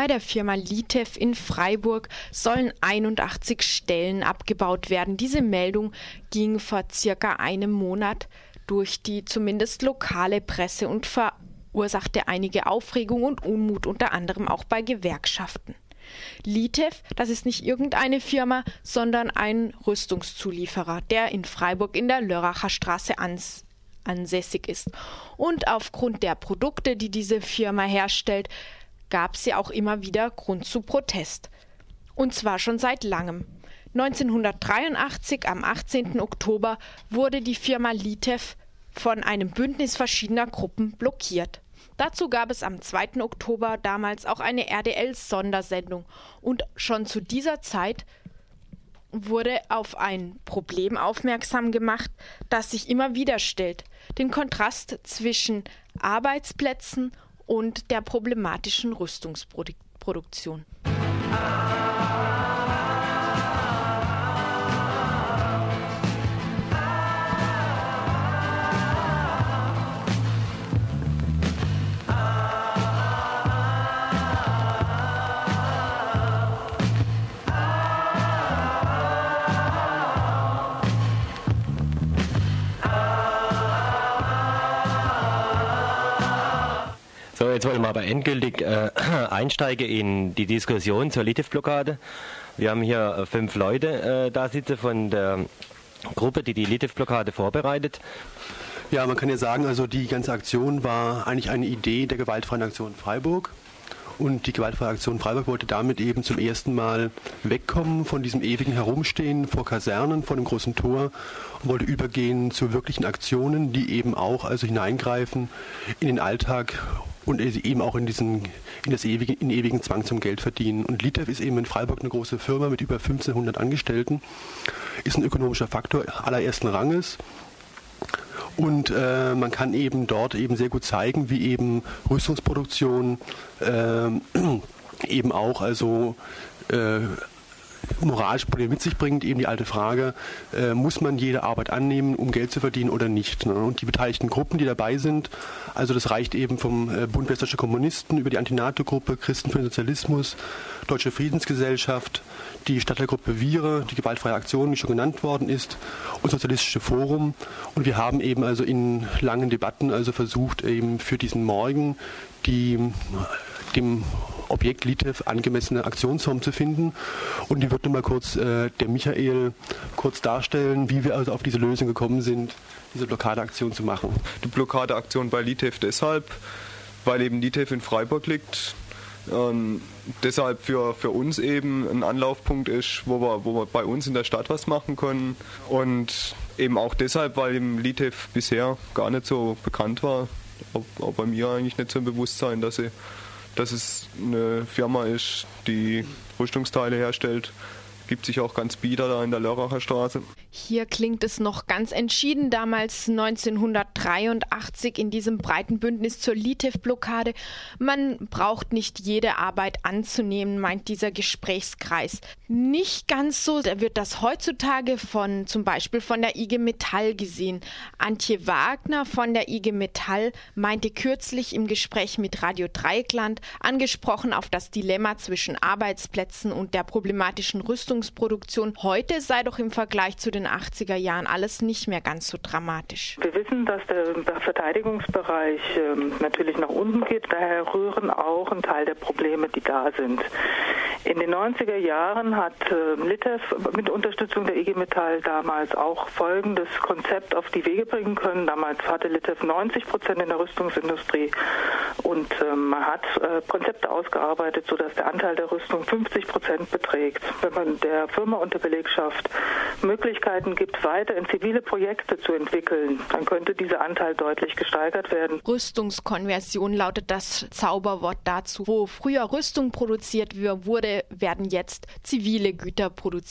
Bei der Firma Litev in Freiburg sollen 81 Stellen abgebaut werden. Diese Meldung ging vor circa einem Monat durch die zumindest lokale Presse und verursachte einige Aufregung und Unmut, unter anderem auch bei Gewerkschaften. Litev, das ist nicht irgendeine Firma, sondern ein Rüstungszulieferer, der in Freiburg in der Lörracher Straße ans ansässig ist. Und aufgrund der Produkte, die diese Firma herstellt, gab sie auch immer wieder Grund zu Protest. Und zwar schon seit langem. 1983, am 18. Oktober, wurde die Firma Litev von einem Bündnis verschiedener Gruppen blockiert. Dazu gab es am 2. Oktober damals auch eine RDL-Sondersendung und schon zu dieser Zeit wurde auf ein Problem aufmerksam gemacht, das sich immer wieder stellt, den Kontrast zwischen Arbeitsplätzen und der problematischen Rüstungsproduktion. So, jetzt wollen wir aber endgültig äh, einsteigen in die Diskussion zur Litiv-Blockade. Wir haben hier äh, fünf Leute äh, da sitzen von der Gruppe, die die Litiv-Blockade vorbereitet. Ja, man kann ja sagen, also die ganze Aktion war eigentlich eine Idee der gewaltfreien Aktion Freiburg. Und die gewaltfreie Aktion Freiburg wollte damit eben zum ersten Mal wegkommen von diesem ewigen Herumstehen vor Kasernen, vor dem großen Tor und wollte übergehen zu wirklichen Aktionen, die eben auch also hineingreifen in den Alltag und eben auch in diesen in das ewige, in ewigen Zwang zum Geld verdienen. Und Litev ist eben in Freiburg eine große Firma mit über 1500 Angestellten, ist ein ökonomischer Faktor allerersten Ranges. Und äh, man kann eben dort eben sehr gut zeigen, wie eben Rüstungsproduktion äh, eben auch also moralische Probleme mit sich bringt, eben die alte Frage, äh, muss man jede Arbeit annehmen, um Geld zu verdienen oder nicht? Ne? Und die beteiligten Gruppen, die dabei sind, also das reicht eben vom äh, Bund Westdeutscher Kommunisten über die Antinato-Gruppe, Christen für den Sozialismus, Deutsche Friedensgesellschaft, die Stadtteilgruppe Viere, die gewaltfreie Aktion, wie schon genannt worden ist, und Sozialistische Forum. Und wir haben eben also in langen Debatten also versucht, eben für diesen Morgen die dem Objekt Litev angemessene Aktionsform zu finden. Und die wird nun mal kurz äh, der Michael kurz darstellen, wie wir also auf diese Lösung gekommen sind, diese Blockadeaktion zu machen. Die Blockadeaktion bei Litev deshalb, weil eben Litev in Freiburg liegt. Ähm, deshalb für, für uns eben ein Anlaufpunkt ist, wo wir, wo wir bei uns in der Stadt was machen können. Und eben auch deshalb, weil im Litev bisher gar nicht so bekannt war, auch, auch bei mir eigentlich nicht so ein Bewusstsein, dass sie dass es eine Firma ist, die Rüstungsteile herstellt gibt sich auch ganz bieder da in der Lörracher Straße. Hier klingt es noch ganz entschieden. Damals 1983 in diesem breiten Bündnis zur Litev-Blockade. Man braucht nicht jede Arbeit anzunehmen, meint dieser Gesprächskreis. Nicht ganz so wird das heutzutage von zum Beispiel von der IG Metall gesehen. Antje Wagner von der IG Metall meinte kürzlich im Gespräch mit Radio Dreieckland, angesprochen auf das Dilemma zwischen Arbeitsplätzen und der problematischen Rüstung Rüstungsproduktion heute sei doch im Vergleich zu den 80er Jahren alles nicht mehr ganz so dramatisch. Wir wissen, dass der Verteidigungsbereich ähm, natürlich nach unten geht. Daher rühren auch ein Teil der Probleme, die da sind. In den 90er Jahren hat äh, Litev mit Unterstützung der IG Metall damals auch folgendes Konzept auf die Wege bringen können. Damals hatte Litev 90 Prozent in der Rüstungsindustrie und äh, man hat äh, Konzepte ausgearbeitet, sodass der Anteil der Rüstung 50 Prozent beträgt. Wenn man der Firma und der Belegschaft Möglichkeiten gibt, weiter in zivile Projekte zu entwickeln, dann könnte dieser Anteil deutlich gesteigert werden. Rüstungskonversion lautet das Zauberwort dazu. Wo früher Rüstung produziert wurde, werden jetzt zivile Güter produziert.